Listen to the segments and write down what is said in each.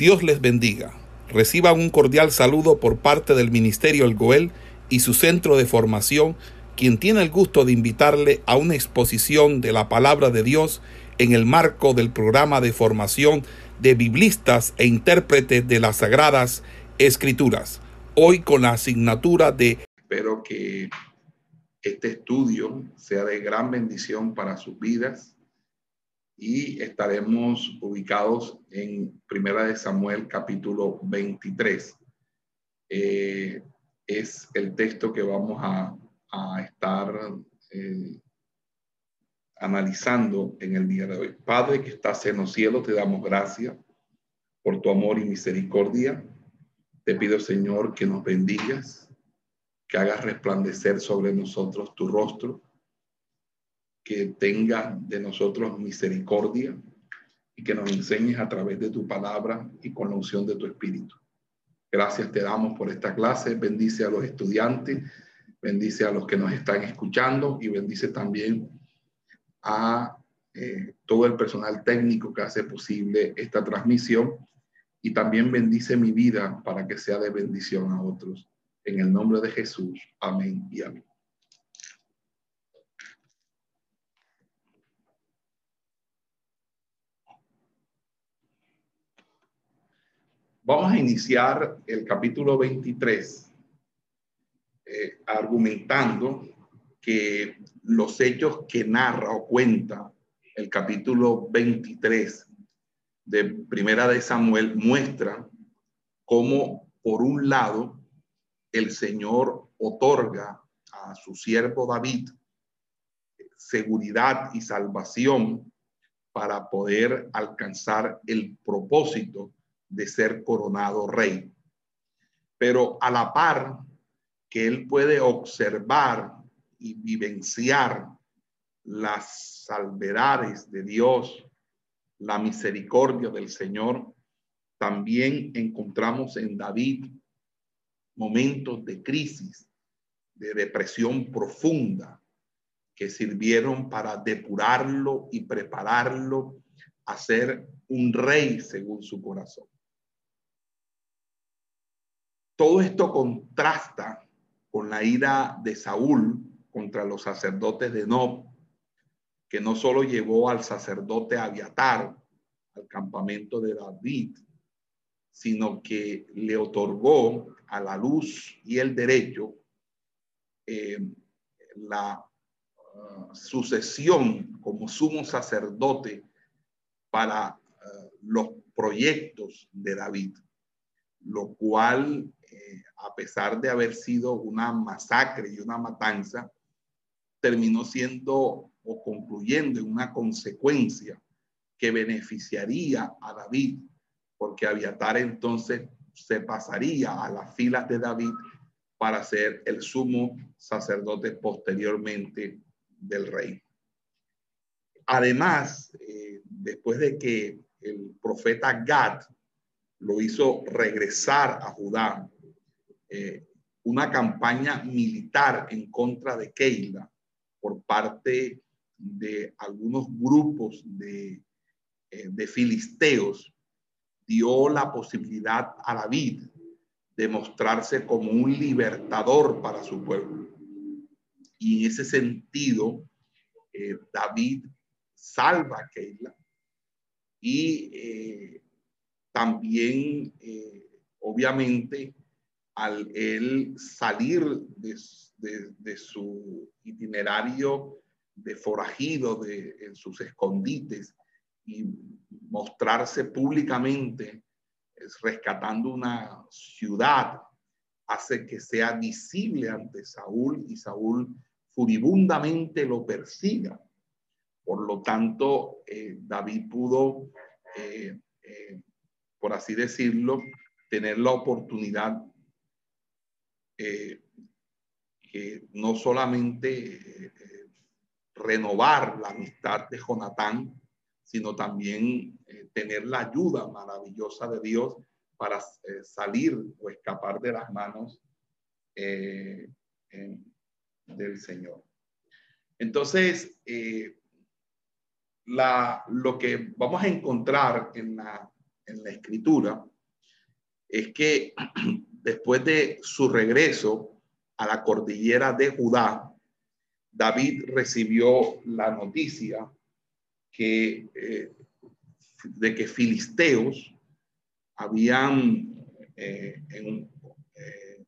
Dios les bendiga. Reciban un cordial saludo por parte del Ministerio El Goel y su centro de formación, quien tiene el gusto de invitarle a una exposición de la palabra de Dios en el marco del programa de formación de biblistas e intérpretes de las Sagradas Escrituras. Hoy con la asignatura de... Espero que este estudio sea de gran bendición para sus vidas y estaremos ubicados en Primera de Samuel capítulo 23. Eh, es el texto que vamos a, estar eh, analizando en el día de hoy. Padre que estás en los cielos, te damos gracias por tu amor y misericordia. Te pido, Señor, que nos bendigas, que hagas resplandecer sobre nosotros tu rostro que tenga de nosotros misericordia y que nos enseñes a través de tu palabra y con la unción de tu espíritu. Gracias te damos por esta clase. Bendice a los estudiantes, bendice a los que nos están escuchando y bendice también a eh, todo el personal técnico que hace posible esta transmisión y también bendice mi vida para que sea de bendición a otros. En el nombre de Jesús. Amén y amén. Vamos a iniciar el capítulo 23 eh, argumentando que los hechos que narra o cuenta el capítulo 23 de Primera de Samuel muestran cómo, por un lado, el Señor otorga a su siervo David seguridad y salvación para poder alcanzar el propósito de ser coronado rey. Pero a la par que él puede observar y vivenciar las salvedades de Dios, la misericordia del Señor, también encontramos en David momentos de crisis, de depresión profunda, que sirvieron para depurarlo y prepararlo a ser un rey según su corazón. Todo esto contrasta con la ira de Saúl contra los sacerdotes de Nob, que no solo llevó al sacerdote Abiatar al campamento de David, sino que le otorgó a la luz y el derecho eh, la uh, sucesión como sumo sacerdote para uh, los proyectos de David, lo cual a pesar de haber sido una masacre y una matanza, terminó siendo o concluyendo en una consecuencia que beneficiaría a David, porque Abiatar entonces se pasaría a las filas de David para ser el sumo sacerdote posteriormente del rey. Además, eh, después de que el profeta Gad lo hizo regresar a Judá eh, una campaña militar en contra de Keila por parte de algunos grupos de, eh, de filisteos, dio la posibilidad a David de mostrarse como un libertador para su pueblo. Y en ese sentido, eh, David salva a Keila y también, obviamente, al él salir de, su itinerario de forajido de, en sus escondites y mostrarse públicamente rescatando una ciudad, hace que sea visible ante Saúl y Saúl furibundamente lo persiga. Por lo tanto, eh, David pudo, eh, eh, por así decirlo, tener la oportunidad eh, que no solamente eh, renovar la amistad de Jonatán, sino también eh, tener la ayuda maravillosa de Dios para salir o escapar de las manos del Señor. Entonces, la, lo que vamos a encontrar en la en la escritura es que después de su regreso a la cordillera de Judá, David recibió la noticia que, eh, de que filisteos habían eh, eh,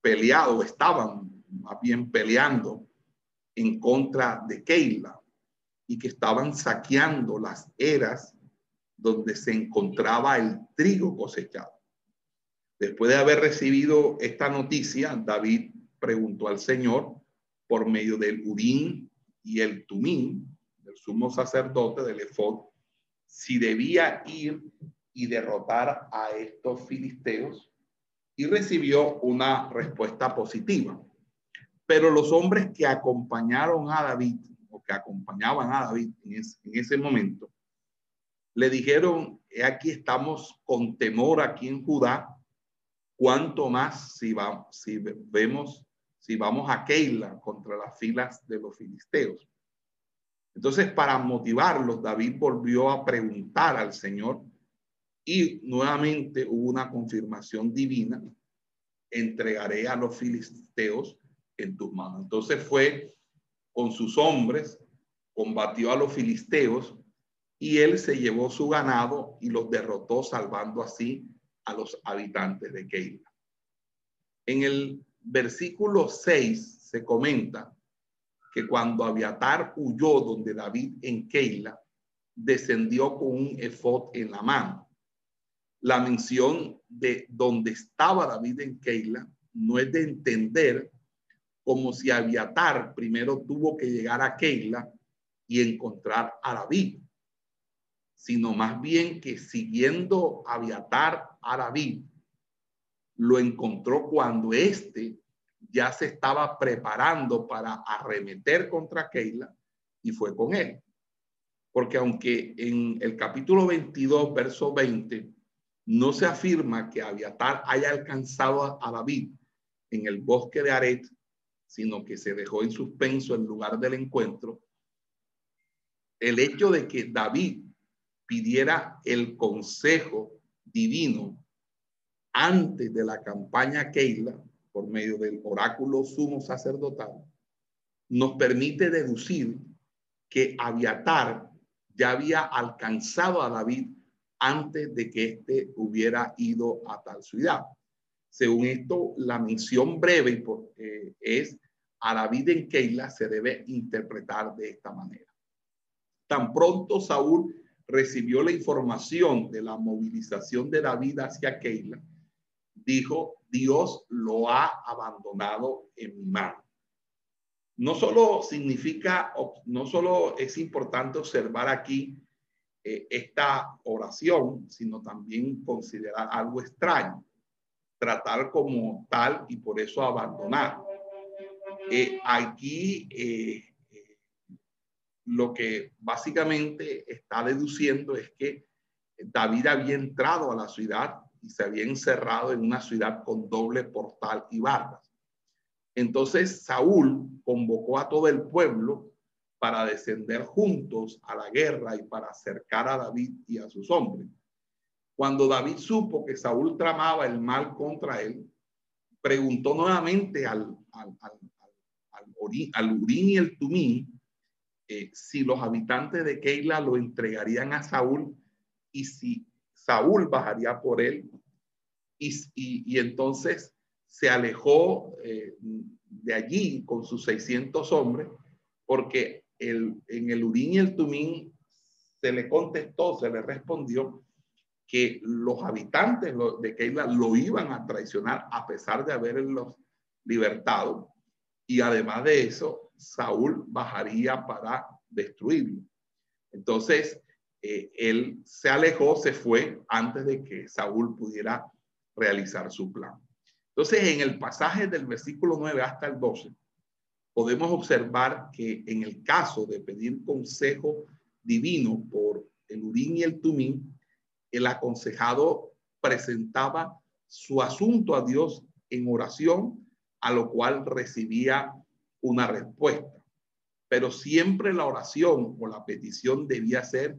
peleado, estaban más bien peleando en contra de Keila y que estaban saqueando las eras donde se encontraba el trigo cosechado. Después de haber recibido esta noticia, David preguntó al Señor por medio del Urín y el Tumín, del sumo sacerdote del Efod, si debía ir y derrotar a estos filisteos y recibió una respuesta positiva. Pero los hombres que acompañaron a David o que acompañaban a David en, ese momento, le dijeron, aquí estamos con temor aquí en Judá, cuanto más si, va, si vemos, si vamos a Keila contra las filas de los filisteos. Entonces, para motivarlos, David volvió a preguntar al Señor y nuevamente hubo una confirmación divina, entregaré a los filisteos en tus manos. Entonces fue con sus hombres, combatió a los filisteos y él se llevó su ganado y los derrotó, salvando así a los habitantes de Keila. En el versículo 6 se comenta que cuando Abiatar huyó donde David en Keila, descendió con un efod en la mano. La mención de donde estaba David en Keila no es de entender como si Abiatar primero tuvo que llegar a Keila y encontrar a David, sino más bien que siguiendo Abiatar a David, lo encontró cuando éste ya se estaba preparando para arremeter contra Keila y fue con él. Porque aunque en el capítulo 22, verso 20, no se afirma que Abiatar haya alcanzado a David en el bosque de Aret, sino que se dejó en suspenso el lugar del encuentro, el hecho de que David pidiera el consejo divino antes de la campaña Keila, por medio del oráculo sumo sacerdotal, nos permite deducir que Abiatar ya había alcanzado a David antes de que éste hubiera ido a tal ciudad. Según esto, la mención breve es a David en Keila se debe interpretar de esta manera. Tan pronto Saúl recibió la información de la movilización de David hacia Keila, dijo, Dios lo ha abandonado en mi mano. No solo significa, no solo es importante observar aquí eh, esta oración, sino también considerar algo extraño tratar como tal y por eso abandonar. Eh, aquí eh, lo que básicamente está deduciendo es que David había entrado a la ciudad y se había encerrado en una ciudad con doble portal y barras. Entonces Saúl convocó a todo el pueblo para descender juntos a la guerra y para acercar a David y a sus hombres. Cuando David supo que Saúl tramaba el mal contra él, preguntó nuevamente al, al, al, Urín y el Tumín si los habitantes de Keila lo entregarían a Saúl y si Saúl bajaría por él. Y, y, entonces se alejó eh, de allí con sus 600 hombres porque el, en el Urín y el Tumín se le contestó, se le respondió que los habitantes de Keila lo iban a traicionar a pesar de haberlos libertado. Y además de eso, Saúl bajaría para destruirlo. Entonces, eh, él se alejó, se fue antes de que Saúl pudiera realizar su plan. Entonces, en el pasaje del versículo 9 hasta el 12, podemos observar que en el caso de pedir consejo divino por el Urín y el Tumín, el aconsejado presentaba su asunto a Dios en oración, a lo cual recibía una respuesta. Pero siempre la oración o la petición debía ser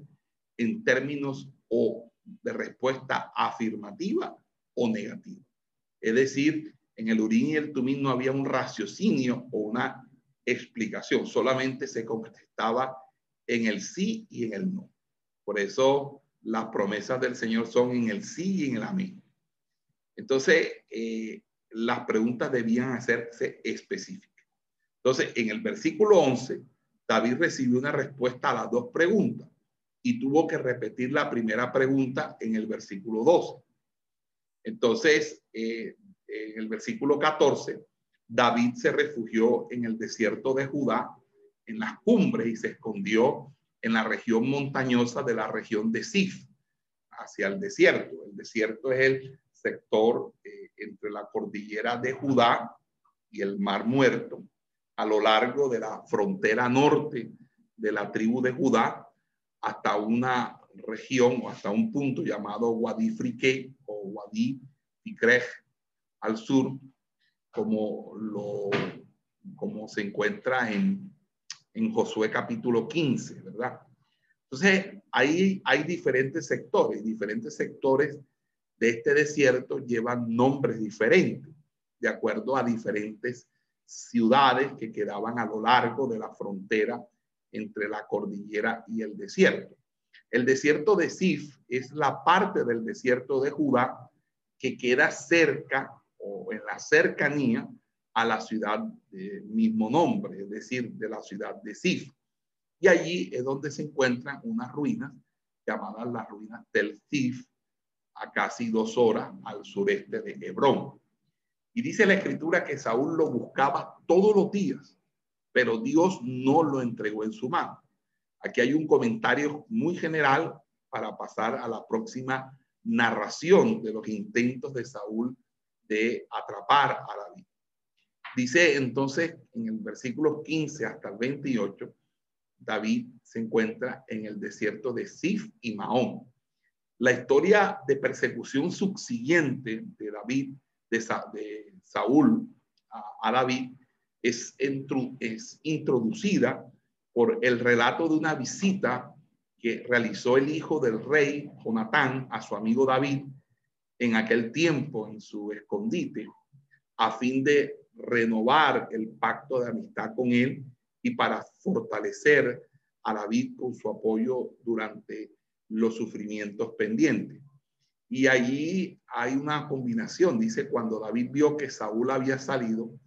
en términos o de respuesta afirmativa o negativa. Es decir, en el Urín y el Tumín no había un raciocinio o una explicación, solamente se contestaba en el sí y en el no. Por eso las promesas del Señor son en el sí y en el amén. Entonces, eh, las preguntas debían hacerse específicas. Entonces, en el versículo 11, David recibió una respuesta a las dos preguntas y tuvo que repetir la primera pregunta en el versículo 12. Entonces, eh, en el versículo 14, David se refugió en el desierto de Judá, en las cumbres, y se escondió en la región montañosa de la región de Sif, hacia el desierto. El desierto es el sector eh, entre la cordillera de Judá y el Mar Muerto, a lo largo de la frontera norte de la tribu de Judá, hasta una región o hasta un punto llamado Wadi Frique o Wadi al sur, como, lo, como se encuentra en, en Josué capítulo 15, ¿verdad? Entonces, ahí hay diferentes sectores, diferentes sectores de este desierto llevan nombres diferentes, de acuerdo a diferentes ciudades que quedaban a lo largo de la frontera entre la cordillera y el desierto. El desierto de Sif es la parte del desierto de Judá que queda cerca o en la cercanía a la ciudad de mismo nombre, es decir, de la ciudad de Sif. Y allí es donde se encuentran unas ruinas llamadas las ruinas del Sif, a casi dos horas al sureste de Hebrón. Y dice la escritura que Saúl lo buscaba todos los días, pero Dios no lo entregó en su mano. Aquí hay un comentario muy general para pasar a la próxima narración de los intentos de Saúl de atrapar a David. Dice entonces en el versículo 15 hasta el 28, David se encuentra en el desierto de Sif y Mahón. La historia de persecución subsiguiente de David, de, Saúl a, David, es, es introducida por el relato de una visita que realizó el hijo del rey Jonatán a su amigo David en aquel tiempo en su escondite, a fin de renovar el pacto de amistad con él y para fortalecer a David con su apoyo durante los sufrimientos pendientes. Y allí hay una combinación. Dice, cuando David vio que Saúl había salido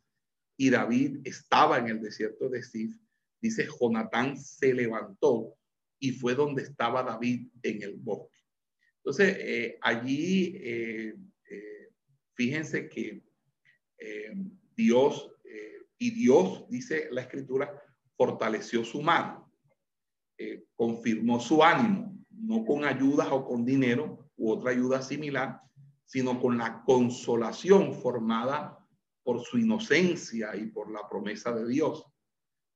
y David estaba en el desierto de Sif, dice, Jonatán se levantó y fue donde estaba David en el bosque. Entonces, eh, allí, eh, eh, fíjense que Dios, y Dios, dice la escritura, fortaleció su mano, confirmó su ánimo, no con ayudas o con dinero u otra ayuda similar, sino con la consolación formada por su inocencia y por la promesa de Dios.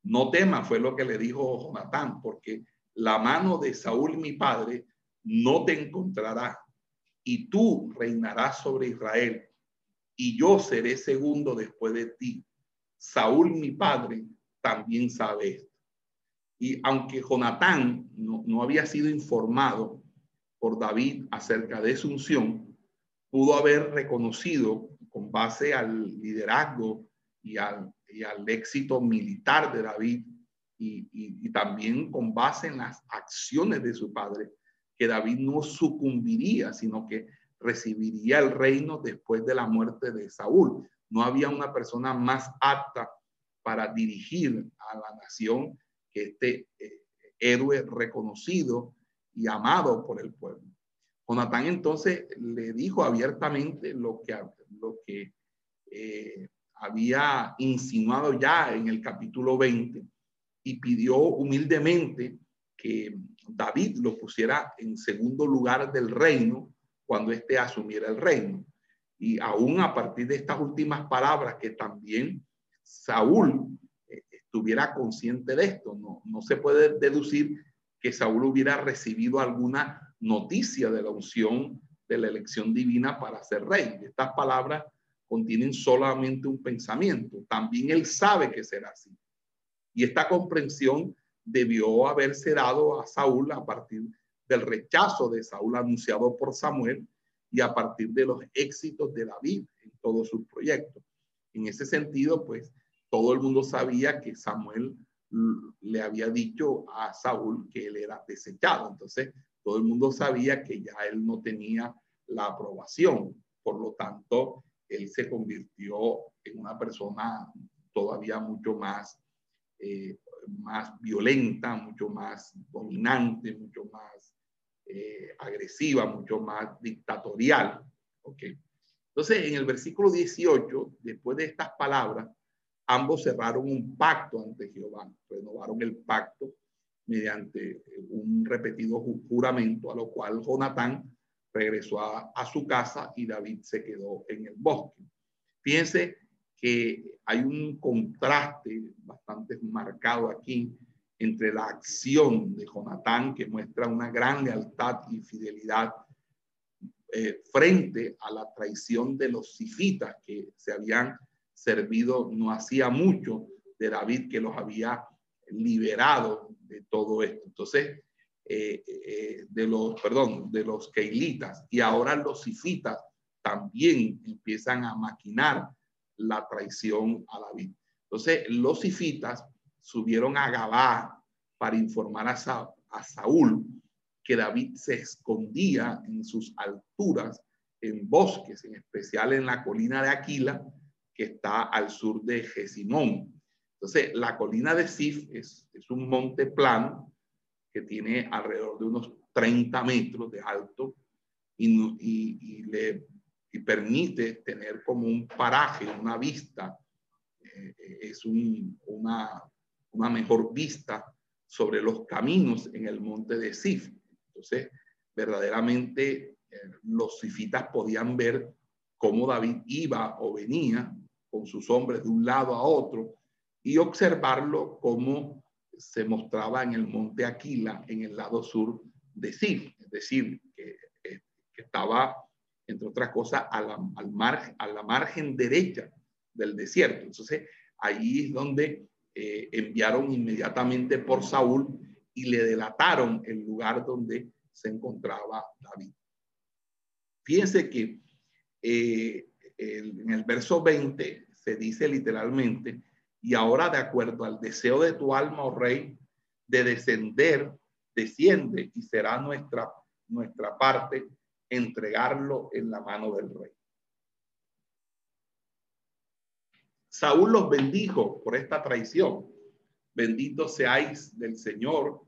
No tema, fue lo que le dijo Jonatán, porque la mano de Saúl, mi padre, no te encontrará y tú reinarás sobre Israel y yo seré segundo después de ti. Saúl, mi padre, también sabe esto. Y aunque Jonatán no, no había sido informado por David acerca de su unción, pudo haber reconocido con base al liderazgo y al, y al éxito militar de David y, y, también con base en las acciones de su padre, que David no sucumbiría, sino que recibiría el reino después de la muerte de Saúl. No había una persona más apta para dirigir a la nación que este eh, héroe reconocido y amado por el pueblo. Jonatán entonces le dijo abiertamente lo que, lo que eh, había insinuado ya en el capítulo 20 y pidió humildemente que David lo pusiera en segundo lugar del reino cuando éste asumiera el reino. Y aún a partir de estas últimas palabras, que también Saúl eh, estuviera consciente de esto, no, no se puede deducir que Saúl hubiera recibido alguna noticia de la unción de la elección divina para ser rey. Estas palabras contienen solamente un pensamiento. También él sabe que será así. Y esta comprensión debió haberse dado a Saúl a partir del rechazo de Saúl anunciado por Samuel y a partir de los éxitos de David en todos sus proyectos. En ese sentido, pues todo el mundo sabía que Samuel le había dicho a Saúl que él era desechado. Entonces, todo el mundo sabía que ya él no tenía la aprobación. Por lo tanto, él se convirtió en una persona todavía mucho más, eh, más violenta, mucho más dominante, mucho más eh, agresiva, mucho más dictatorial. Entonces, en el versículo 18, después de estas palabras, ambos cerraron un pacto ante Jehová, renovaron el pacto mediante un repetido juramento, a lo cual Jonatán regresó a, su casa y David se quedó en el bosque. Fíjense que hay un contraste bastante marcado aquí entre la acción de Jonatán, que muestra una gran lealtad y fidelidad eh, frente a la traición de los sifitas que se habían servido no hacía mucho de David que los había liberado de todo esto. Entonces, eh, eh, de los, perdón, de los keilitas y ahora los sifitas también empiezan a maquinar la traición a David. Entonces, los sifitas subieron a Gabá para informar a, a Saúl que David se escondía en sus alturas, en bosques, en especial en la colina de Aquila, que está al sur de Gesimón. Entonces, la colina de Sif es, un monte plano que tiene alrededor de unos 30 metros de alto y, le permite tener como un paraje, una vista, eh, es un, una, una mejor vista sobre los caminos en el monte de Sif. Entonces, verdaderamente eh, los sifitas podían ver cómo David iba o venía con sus hombres de un lado a otro y observarlo como se mostraba en el monte Aquila, en el lado sur de Sif, es decir, que, eh, estaba, entre otras cosas, a la, al margen, a la margen derecha del desierto. Entonces, ahí es donde eh, enviaron inmediatamente por Saúl y le delataron el lugar donde se encontraba David. Fíjense que eh, en el verso 20 se dice literalmente, y ahora de acuerdo al deseo de tu alma, oh rey, de descender, desciende y será nuestra, nuestra parte entregarlo en la mano del rey. Saúl los bendijo por esta traición. Bendito seáis del Señor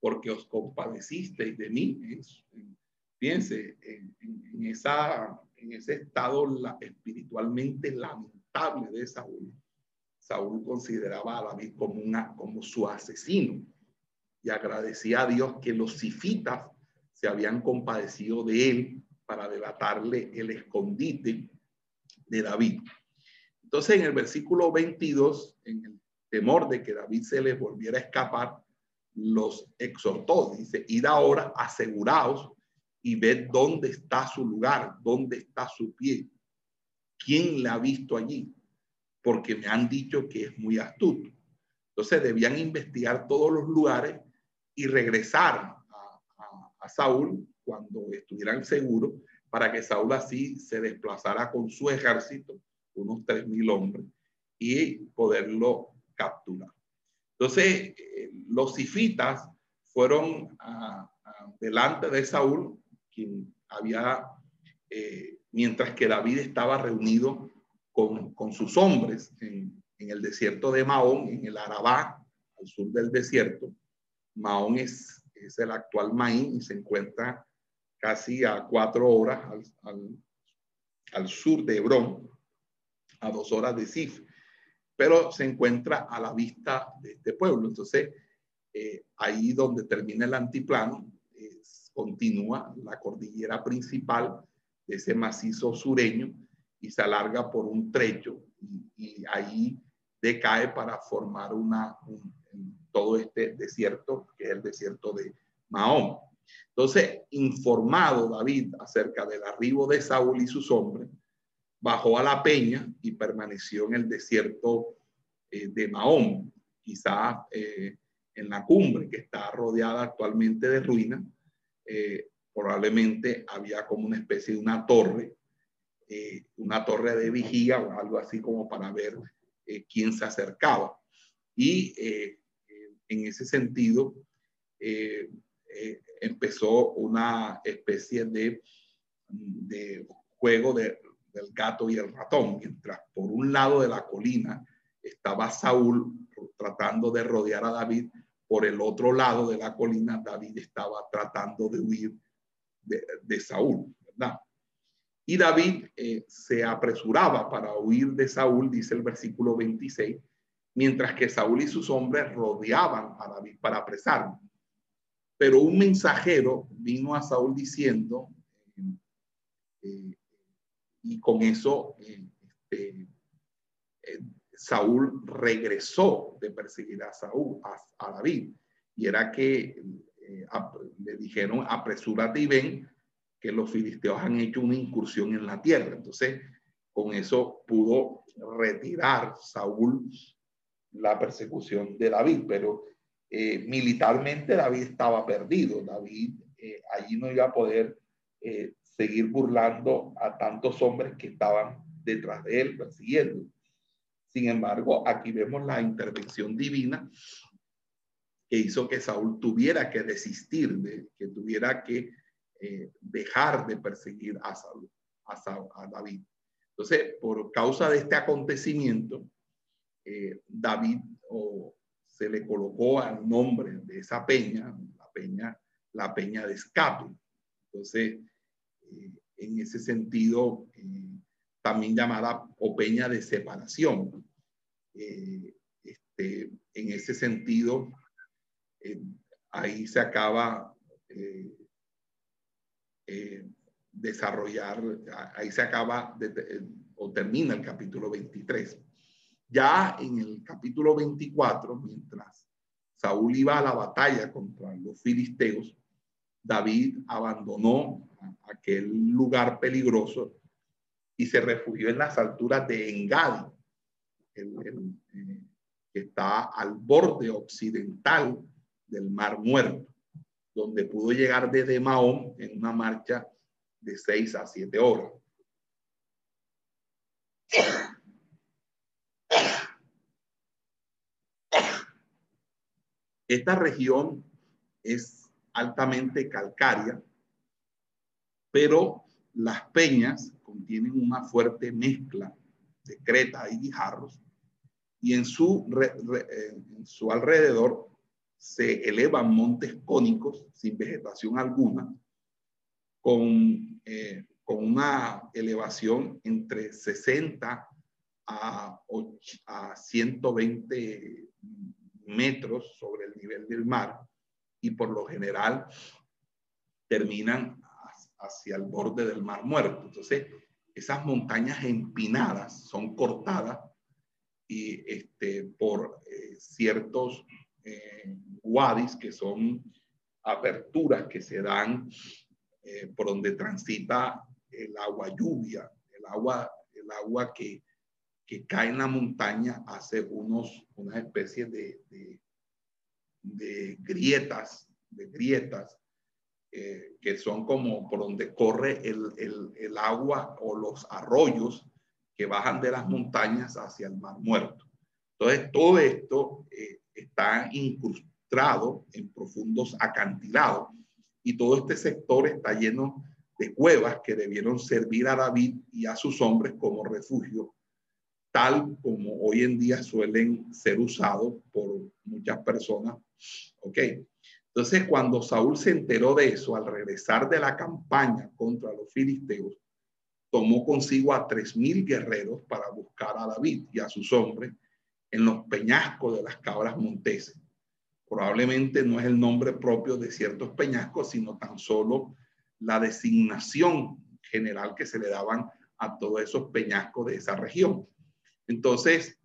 porque os compadecisteis de mí. Fíjense, en, esa, en ese estado espiritualmente lamentable de Saúl, Saúl consideraba a David como, su asesino y agradecía a Dios que los sifitas se habían compadecido de él para delatarle el escondite de David. Entonces, en el versículo 22, en el temor de que David se les volviera a escapar, los exhortó. Dice, id ahora, aseguraos y ved dónde está su lugar, dónde está su pie, ¿Quién la ha visto allí? Porque me han dicho que es muy astuto. Entonces debían investigar todos los lugares y regresar a, Saúl cuando estuvieran seguros para que Saúl así se desplazara con su ejército, unos tres mil hombres, y poderlo capturar. Entonces, eh, los sifitas fueron delante de Saúl, quien había eh, mientras que David estaba reunido con, con sus hombres en, el desierto de Mahón, en el Arabá, al sur del desierto. Mahón es, es el actual Maín y se encuentra casi a cuatro horas al, al, al sur de Hebrón, a dos horas de Sif, pero se encuentra a la vista de este pueblo. Entonces, eh, ahí donde termina el antiplano, continúa la cordillera principal ese macizo sureño y se alarga por un trecho y, ahí decae para formar una, todo este desierto, que es el desierto de Mahón. Entonces, informado David acerca del arribo de Saúl y sus hombres, bajó a la peña y permaneció en el desierto eh, de Mahón, quizá eh, en la cumbre que está rodeada actualmente de ruinas, eh, probablemente había como una especie de una torre, eh, una torre de vigía o algo así como para ver eh, quién se acercaba. Y en ese sentido, empezó una especie de, juego de, del gato y el ratón, mientras por un lado de la colina estaba Saúl tratando de rodear a David, por el otro lado de la colina David estaba tratando de huir de, Saúl, ¿verdad? Y David eh, se apresuraba para huir de Saúl, dice el versículo 26, mientras que Saúl y sus hombres rodeaban a David para apresarlo. Pero un mensajero vino a Saúl diciendo, eh, eh, y con eso este, Saúl regresó de perseguir a Saúl, a, David, y era que eh, le dijeron, apresúrate y ven que los filisteos han hecho una incursión en la tierra. Entonces, con eso pudo retirar Saúl la persecución de David, pero eh, militarmente David estaba perdido. David eh, allí no iba a poder seguir burlando a tantos hombres que estaban detrás de él, persiguiendo. Sin embargo, aquí vemos la intervención divina que hizo que Saúl tuviera que desistir, de, que tuviera que eh, dejar de perseguir a, Saúl, a, David. Entonces, por causa de este acontecimiento, eh, David se le colocó al nombre de esa peña, la peña, la peña de escape. Entonces, eh, en ese sentido, también llamada o peña de separación. Eh, este, en ese sentido, eh, ahí se acaba eh, desarrollar, ahí se acaba o termina el capítulo 23. Ya en el capítulo 24, mientras Saúl iba a la batalla contra los filisteos, David abandonó aquel lugar peligroso y se refugió en las alturas de Engadi, eh, que está al borde occidental del Mar Muerto, donde pudo llegar desde Mahón en una marcha de seis a siete horas. Esta región es altamente calcárea, pero las peñas contienen una fuerte mezcla de creta y guijarros, y en su, eh, en su alrededor se elevan montes cónicos sin vegetación alguna, con, eh, con una elevación entre 60 a, a 120 metros sobre el nivel del mar y por lo general terminan hacia el borde del mar muerto. Entonces, esas montañas empinadas son cortadas y este, por eh, ciertos eh, wadis que son aperturas que se dan eh, por donde transita el agua lluvia, el agua, el agua que, que cae en la montaña hace unos, una especie de, de, de grietas, de grietas eh, que son como por donde corre el, el, agua o los arroyos que bajan de las montañas hacia el mar muerto. Entonces, todo esto eh, está incrustado en profundos acantilados y todo este sector está lleno de cuevas que debieron servir a David y a sus hombres como refugio, tal como hoy en día suelen ser usados por muchas personas. ¿Ok? Entonces, cuando Saúl se enteró de eso, al regresar de la campaña contra los filisteos, tomó consigo a tres mil guerreros para buscar a David y a sus hombres en los peñascos de las cabras monteses. Probablemente no es el nombre propio de ciertos peñascos, sino tan solo la designación general que se le daban a todos esos peñascos de esa región. Entonces,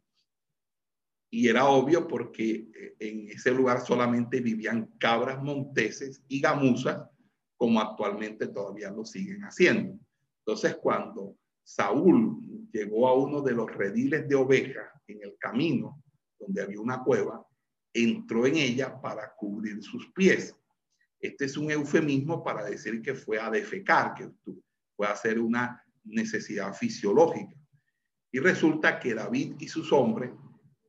y era obvio porque eh, en ese lugar solamente vivían cabras monteses y gamuzas, como actualmente todavía lo siguen haciendo. Entonces, cuando Saúl llegó a uno de los rediles de ovejas en el camino, donde había una cueva, entró en ella para cubrir sus pies. Este es un eufemismo para decir que fue a defecar, que fue a hacer una necesidad fisiológica. Y resulta que David y sus hombres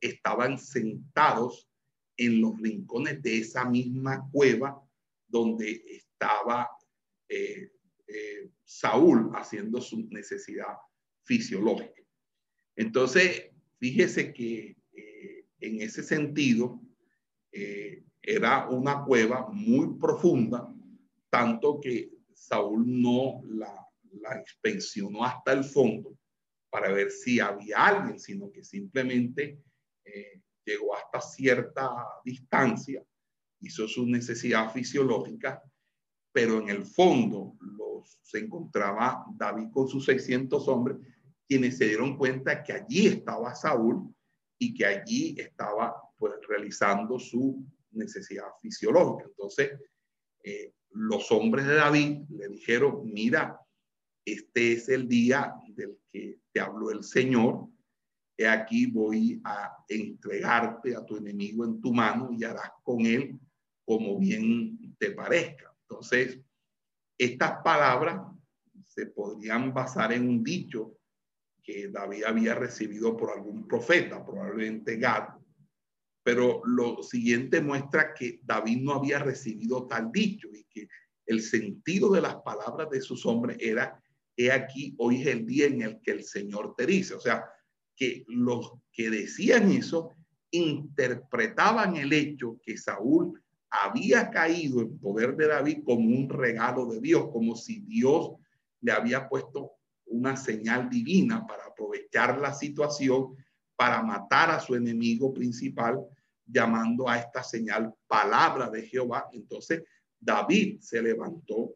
estaban sentados en los rincones de esa misma cueva donde estaba eh, eh, Saúl haciendo su necesidad fisiológica. Entonces, fíjese que eh, en ese sentido era una cueva muy profunda, tanto que Saúl no la, la inspeccionó hasta el fondo para ver si había alguien, sino que simplemente llegó hasta cierta distancia, hizo su necesidad fisiológica, pero en el fondo los, se encontraba David con sus 600 hombres, quienes se dieron cuenta que allí estaba Saúl y que allí estaba pues realizando su necesidad fisiológica. Entonces, eh, los hombres de David le dijeron, mira, este es el día del que te habló el Señor, aquí voy a entregarte a tu enemigo en tu mano y harás con él como bien te parezca. Entonces, estas palabras se podrían basar en un dicho que David había recibido por algún profeta, probablemente Gad, pero lo siguiente muestra que David no había recibido tal dicho y que el sentido de las palabras de sus hombres era, he aquí, hoy es el día en el que el Señor te dice. O sea, que los que decían eso interpretaban el hecho que Saúl había caído en poder de David como un regalo de Dios, como si Dios le había puesto una señal divina para aprovechar la situación para matar a su enemigo principal, llamando a esta señal palabra de Jehová. Entonces David se levantó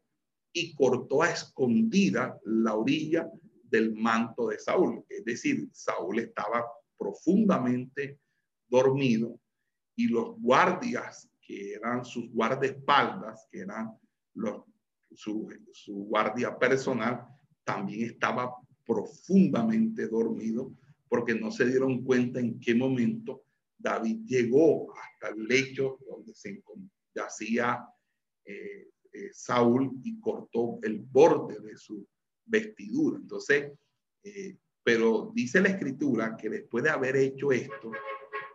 y cortó a escondida la orilla del manto de Saúl. Es decir, Saúl estaba profundamente dormido y los guardias, que eran sus guardaespaldas, que eran los, su, guardia personal, también estaba profundamente dormido porque no se dieron cuenta en qué momento David llegó hasta el lecho donde se yacía eh, eh, Saúl y cortó el borde de su vestidura. Entonces, eh, pero dice la escritura que después de haber hecho esto,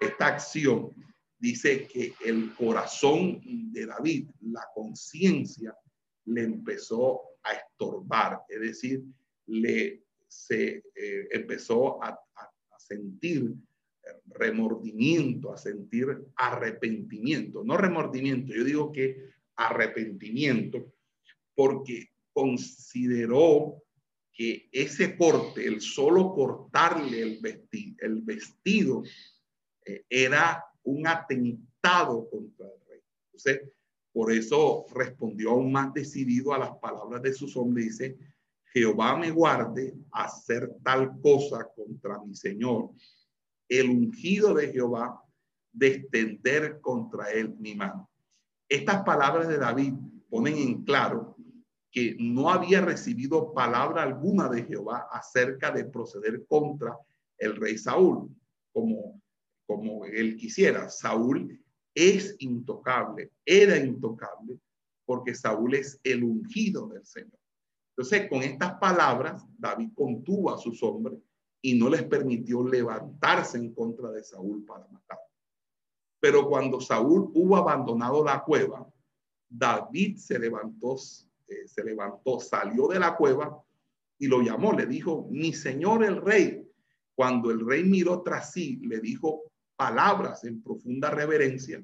esta acción, dice que el corazón de David, la conciencia, le empezó a estorbar, es decir, le se eh, empezó a, a sentir remordimiento, a sentir arrepentimiento, no remordimiento, yo digo que arrepentimiento, porque consideró que ese corte, el solo cortarle el, vestido, el vestido eh, era un atentado contra el rey. Entonces, por eso respondió aún más decidido a las palabras de sus hombres. Dice, Jehová me guarde hacer tal cosa contra mi Señor. El ungido de Jehová de extender contra él mi mano. Estas palabras de David ponen en claro que no había recibido palabra alguna de Jehová acerca de proceder contra el rey Saúl, como, como él quisiera. Saúl es intocable, era intocable, porque Saúl es el ungido del Señor. Entonces, con estas palabras, David contuvo a sus hombres y no les permitió levantarse en contra de Saúl para matar. Pero cuando Saúl hubo abandonado la cueva, David se levantó eh, se levantó, salió de la cueva y lo llamó, le dijo, mi señor el rey. Cuando el rey miró tras sí, le dijo palabras en profunda reverencia,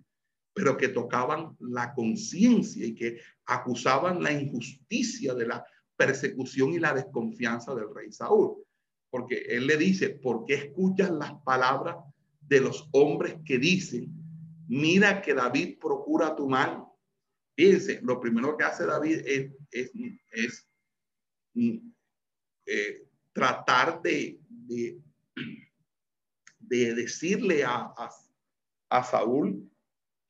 pero que tocaban la conciencia y que acusaban la injusticia de la persecución y la desconfianza del rey Saúl. Porque él le dice, ¿por qué escuchas las palabras de los hombres que dicen, mira que David procura tu mal Fíjense, lo primero que hace David es, eh, tratar de, de, decirle a, Saúl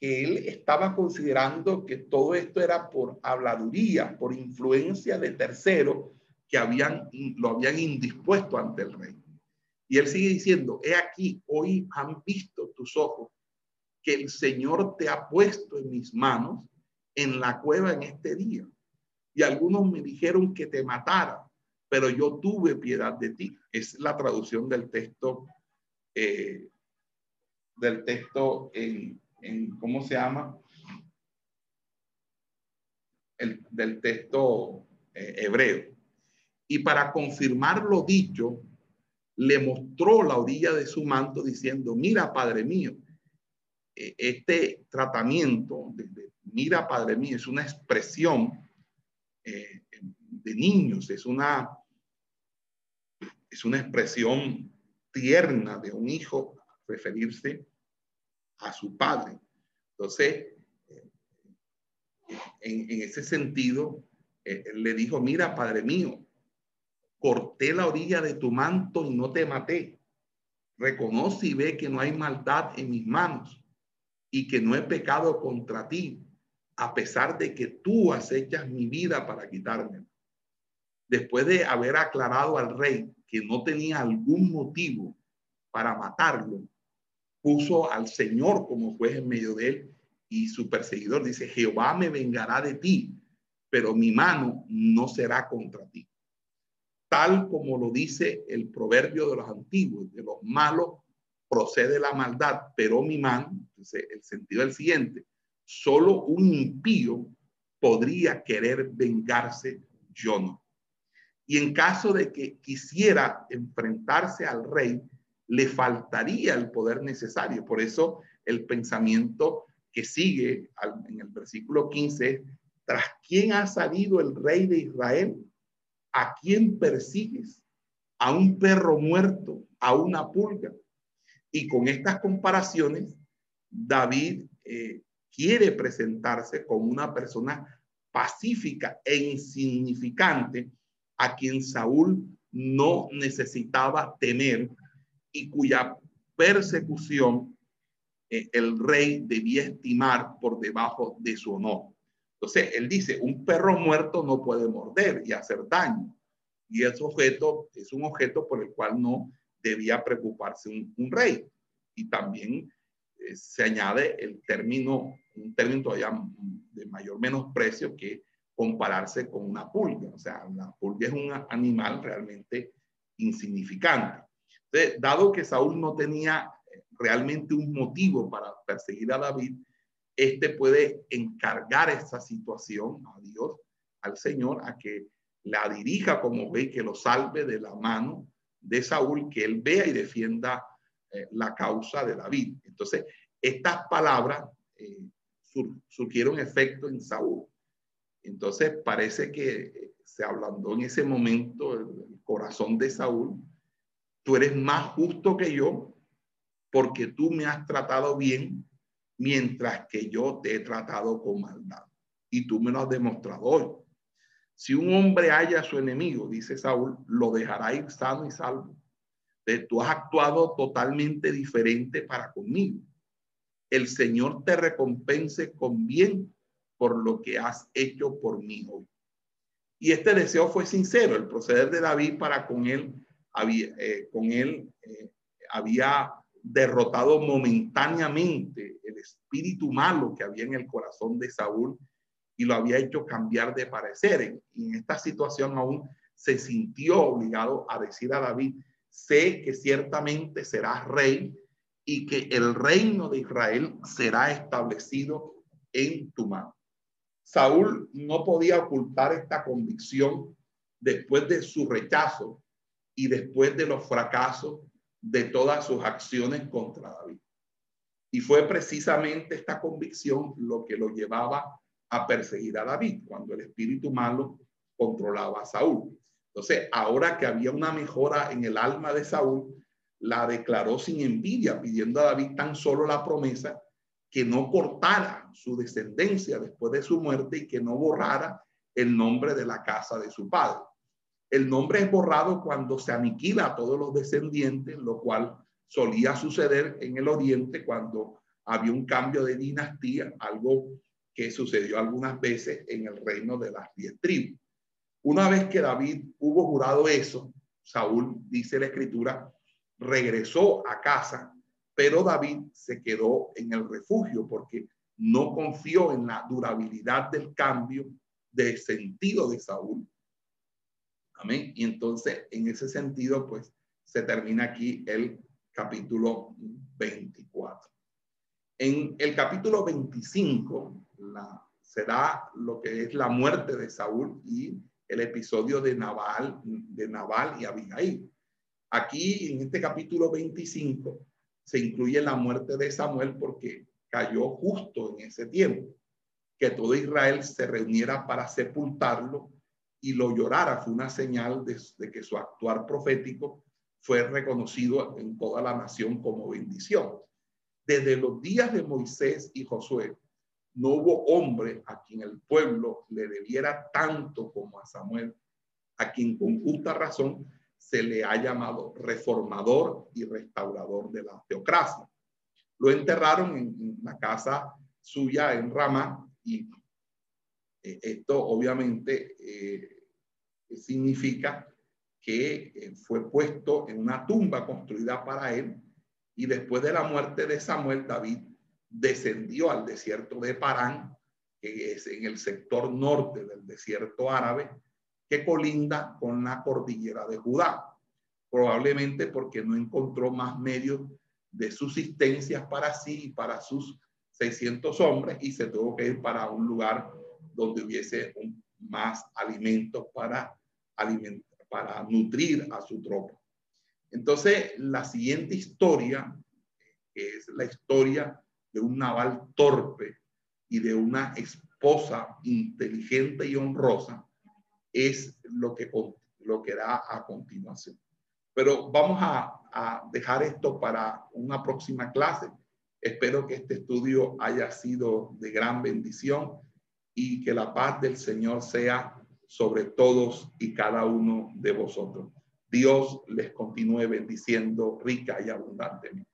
que él estaba considerando que todo esto era por habladuría, por influencia de terceros que lo habían indispuesto ante el rey. Y él sigue diciendo, he aquí, hoy han visto tus ojos que el Señor te ha puesto en mis manos en la cueva en este día. Y algunos me dijeron que te matara, pero yo tuve piedad de ti. Es la traducción del texto, eh, del texto en, en, ¿cómo se llama? El, del texto eh, hebreo. Y para confirmar lo dicho, le mostró la orilla de su manto diciendo, mira, Padre mío, e, este tratamiento, mira, Padre mío, es una expresión eh, de niños, es una, es una expresión tierna de un hijo referirse a su padre. Entonces, eh, en, en ese sentido, eh, le dijo, mira, Padre mío, corté la orilla de tu manto y no te maté. Reconoce y ve que no hay maldad en mis manos y que no he pecado contra ti, a pesar de que tú acechas mi vida para quitarme. Después de haber aclarado al rey que no tenía algún motivo para matarlo, puso al Señor como juez en medio de él y su perseguidor dice, Jehová me vengará de ti, pero mi mano no será contra ti tal como lo dice el proverbio de los antiguos, de los malos procede la maldad, pero mi mano, el sentido es el siguiente, solo un impío podría querer vengarse, yo no. Y en caso de que quisiera enfrentarse al rey, le faltaría el poder necesario. Por eso el pensamiento que sigue en el versículo 15 ¿tras quién ha salido el rey de Israel? ¿A quién persigues? A un perro muerto, a una pulga. Y con estas comparaciones, David eh, quiere presentarse como una persona pacífica e insignificante a quien Saúl no necesitaba tener y cuya persecución eh, el rey debía estimar por debajo de su honor. Entonces, él dice, un perro muerto no puede morder y hacer daño. Y ese objeto es un objeto por el cual no debía preocuparse un, rey. Y también eh, se añade el término, un término todavía de mayor menosprecio que compararse con una pulga. O sea, la pulga es un animal realmente insignificante. Entonces, dado que Saúl no tenía eh, realmente un motivo para perseguir a David, este puede encargar esa situación a Dios, al Señor, a que la dirija como ve, que lo salve de la mano de Saúl, que él vea y defienda eh, la causa de David. Entonces, estas palabras eh, surgieron efecto en Saúl. Entonces, parece que se ablandó en ese momento el corazón de Saúl. Tú eres más justo que yo porque tú me has tratado bien mientras que yo te he tratado con maldad. Y tú me lo has demostrado hoy. Si un hombre haya a su enemigo, dice Saúl, lo dejará ir sano y salvo. Tú has actuado totalmente diferente para conmigo. El Señor te recompense con bien por lo que has hecho por mí hoy. Y este deseo fue sincero. El proceder de David para con él había, eh, eh, había derrotado momentáneamente el espíritu malo que había en el corazón de Saúl y lo había hecho cambiar de parecer. Y en esta situación aún se sintió obligado a decir a David, sé que ciertamente serás rey y que el reino de Israel será establecido en tu mano. Saúl no podía ocultar esta convicción después de su rechazo y después de los fracasos de todas sus acciones contra David. Y fue precisamente esta convicción lo que lo llevaba a perseguir a David cuando el espíritu malo controlaba a Saúl. Entonces, ahora que había una mejora en el alma de Saúl, la declaró sin envidia, pidiendo a David tan solo la promesa que no cortara su descendencia después de su muerte y que no borrara el nombre de la casa de su padre. El nombre es borrado cuando se aniquila a todos los descendientes, lo cual solía suceder en el oriente cuando había un cambio de dinastía, algo que sucedió algunas veces en el reino de las diez tribus. Una vez que David hubo jurado eso, Saúl, dice la escritura, regresó a casa, pero David se quedó en el refugio porque no confió en la durabilidad del cambio de sentido de Saúl. Amén. Y entonces, en ese sentido, pues se termina aquí el capítulo 24. En el capítulo 25 la, se lo que es la muerte de Saúl y el episodio de Naval, de Naval y Abigail. Aquí en este capítulo 25 se incluye la muerte de Samuel porque cayó justo en ese tiempo, que todo Israel se reuniera para sepultarlo y lo llorara. Fue una señal de, de que su actuar profético fue reconocido en toda la nación como bendición. Desde los días de Moisés y Josué, no hubo hombre a quien el pueblo le debiera tanto como a Samuel, a quien con justa razón se le ha llamado reformador y restaurador de la teocracia. Lo enterraron en, la casa suya en Rama y eh, esto obviamente eh, significa que eh, fue puesto en una tumba construida para él y después de la muerte de Samuel, David descendió al desierto de Parán, que es en el sector norte del desierto árabe, que colinda con la cordillera de Judá, probablemente porque no encontró más medios de subsistencia para sí y para sus 600 hombres y se tuvo que ir para un lugar donde hubiese más alimentos para, para nutrir a su tropa. Entonces, la siguiente historia es la historia de un naval torpe y de una esposa inteligente y honrosa, es lo que, lo que da a continuación. Pero vamos a, a dejar esto para una próxima clase. Espero que este estudio haya sido de gran bendición y que la paz del Señor sea sobre todos y cada uno de vosotros. Dios les continúe bendiciendo rica y abundantemente.